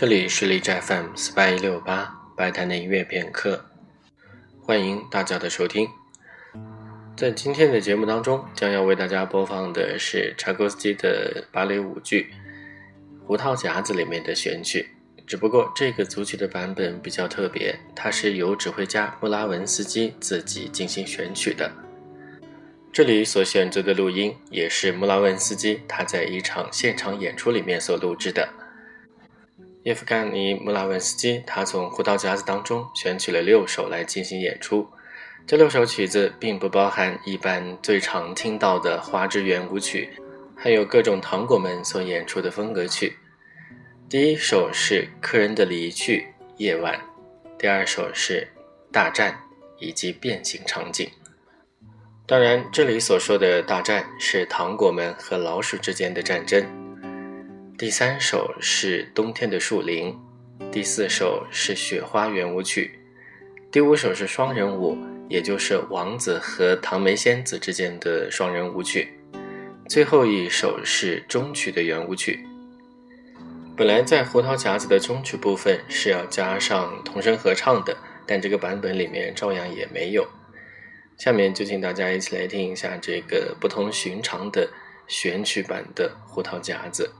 这里是荔枝 FM 四八一六八白谈的音乐片刻，欢迎大家的收听。在今天的节目当中，将要为大家播放的是柴可夫斯基的芭蕾舞剧《胡桃夹子》里面的选曲。只不过这个组曲的版本比较特别，它是由指挥家穆拉文斯基自己进行选曲的。这里所选择的录音也是穆拉文斯基他在一场现场演出里面所录制的。叶夫甘尼·穆拉文斯基，他从《胡桃夹子》当中选取了六首来进行演出。这六首曲子并不包含一般最常听到的花之圆舞曲，还有各种糖果们所演出的风格曲。第一首是《客人的离去》夜晚，第二首是《大战》以及变形场景。当然，这里所说的大战是糖果们和老鼠之间的战争。第三首是冬天的树林，第四首是雪花圆舞曲，第五首是双人舞，也就是王子和唐梅仙子之间的双人舞曲，最后一首是中曲的圆舞曲。本来在胡桃夹子的中曲部分是要加上童声合唱的，但这个版本里面照样也没有。下面就请大家一起来听一下这个不同寻常的选曲版的胡桃夹子。